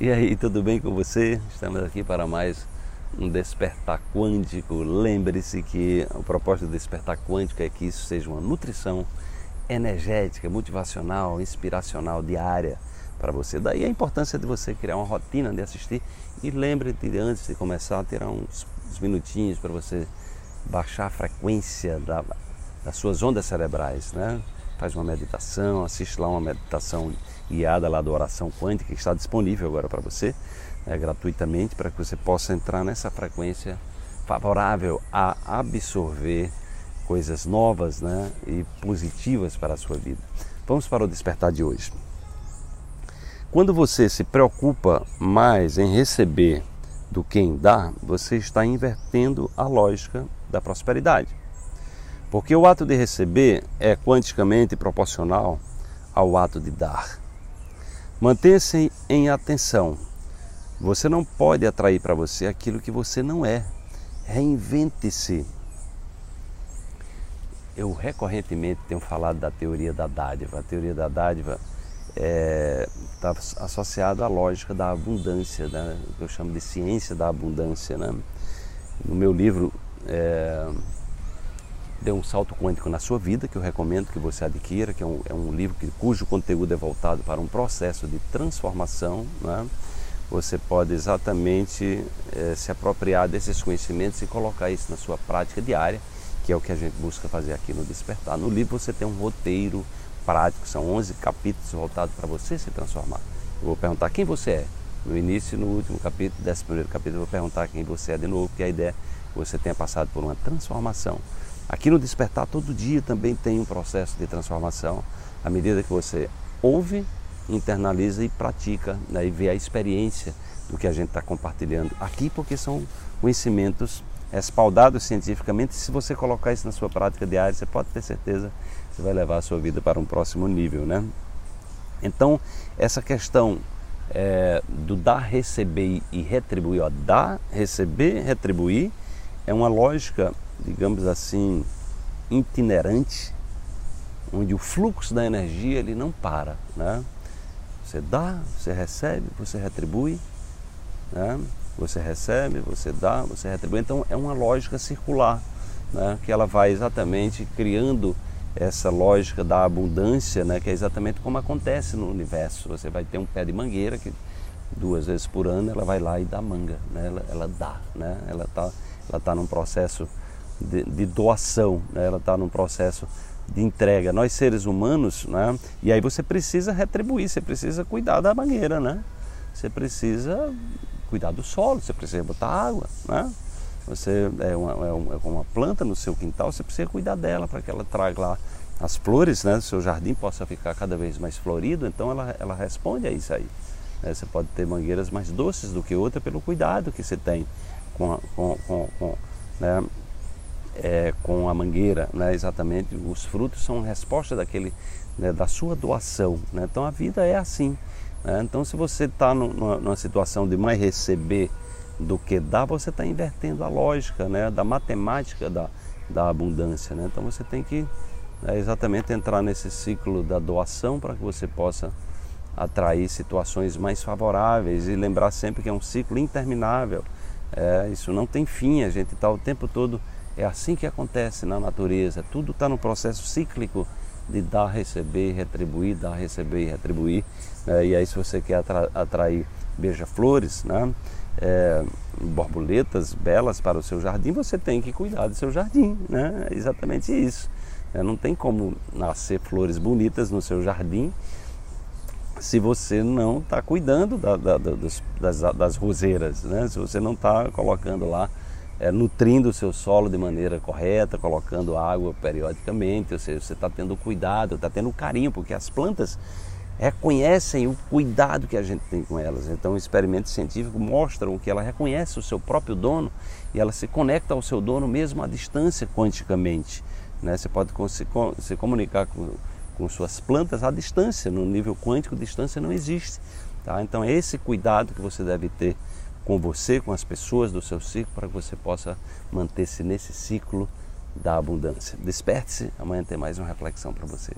E aí, tudo bem com você? Estamos aqui para mais um despertar quântico. Lembre-se que o propósito do despertar quântico é que isso seja uma nutrição energética, motivacional, inspiracional diária para você. Daí a importância de você criar uma rotina de assistir e lembre-te antes de começar tirar uns, uns minutinhos para você baixar a frequência da, das suas ondas cerebrais, né? Faz uma meditação, assiste lá uma meditação guiada lá da oração quântica que está disponível agora para você, né, gratuitamente, para que você possa entrar nessa frequência favorável a absorver coisas novas né, e positivas para a sua vida. Vamos para o despertar de hoje. Quando você se preocupa mais em receber do que em dar, você está invertendo a lógica da prosperidade. Porque o ato de receber é quanticamente proporcional ao ato de dar. Mantenha-se em atenção. Você não pode atrair para você aquilo que você não é. Reinvente-se. Eu recorrentemente tenho falado da teoria da dádiva. A teoria da dádiva está é, tá associada à lógica da abundância, né? eu chamo de ciência da abundância. Né? No meu livro, é, Dê um salto quântico na sua vida, que eu recomendo que você adquira, que é um, é um livro que, cujo conteúdo é voltado para um processo de transformação. Né? Você pode exatamente é, se apropriar desses conhecimentos e colocar isso na sua prática diária, que é o que a gente busca fazer aqui no Despertar. No livro você tem um roteiro prático, são 11 capítulos voltados para você se transformar. Eu vou perguntar quem você é. No início e no último capítulo, décimo primeiro capítulo, eu vou perguntar quem você é de novo, porque a ideia é que você tenha passado por uma transformação Aqui no Despertar, todo dia também tem um processo de transformação, à medida que você ouve, internaliza e pratica, né, e vê a experiência do que a gente está compartilhando aqui, porque são conhecimentos respaldados cientificamente. Se você colocar isso na sua prática diária, você pode ter certeza que você vai levar a sua vida para um próximo nível, né? Então, essa questão é, do dar, receber e retribuir, ó, dar, receber, retribuir, é uma lógica digamos assim, itinerante, onde o fluxo da energia ele não para. Né? Você dá, você recebe, você retribui, né? você recebe, você dá, você retribui. Então é uma lógica circular, né? que ela vai exatamente criando essa lógica da abundância, né? que é exatamente como acontece no universo. Você vai ter um pé de mangueira que duas vezes por ano ela vai lá e dá manga, né? ela, ela dá, né? ela está ela tá num processo de, de doação, né? ela está num processo de entrega. Nós seres humanos, né? e aí você precisa retribuir, você precisa cuidar da mangueira, né? Você precisa cuidar do solo, você precisa botar água, né? Você é uma, é uma planta no seu quintal, você precisa cuidar dela para que ela traga lá as flores, né? Seu jardim possa ficar cada vez mais florido, então ela, ela responde a isso aí. Né? Você pode ter mangueiras mais doces do que outra pelo cuidado que você tem com, a, com, com, com né? É, com a mangueira, né? exatamente, os frutos são resposta daquele, né, da sua doação. Né? Então a vida é assim. Né? Então se você está numa situação de mais receber do que dar, você está invertendo a lógica né, da matemática da, da abundância. Né? Então você tem que exatamente entrar nesse ciclo da doação para que você possa atrair situações mais favoráveis e lembrar sempre que é um ciclo interminável. É, isso não tem fim, a gente está o tempo todo é assim que acontece na natureza. Tudo está no processo cíclico de dar, receber, retribuir, dar, receber e retribuir. É, e aí, se você quer atra atrair beija-flores, né? É, borboletas belas para o seu jardim, você tem que cuidar do seu jardim. Né? É exatamente isso. É, não tem como nascer flores bonitas no seu jardim se você não está cuidando da, da, das, das roseiras, né? se você não está colocando lá é, nutrindo o seu solo de maneira correta, colocando água periodicamente, ou seja, você está tendo cuidado, está tendo carinho, porque as plantas reconhecem o cuidado que a gente tem com elas. Então, experimentos científicos mostram que ela reconhece o seu próprio dono e ela se conecta ao seu dono mesmo à distância quanticamente. Né? Você pode se, comunicar com, com suas plantas à distância, no nível quântico, distância não existe. Tá? Então, é esse cuidado que você deve ter com você, com as pessoas do seu ciclo, para que você possa manter-se nesse ciclo da abundância. Desperte-se, amanhã tem mais uma reflexão para você.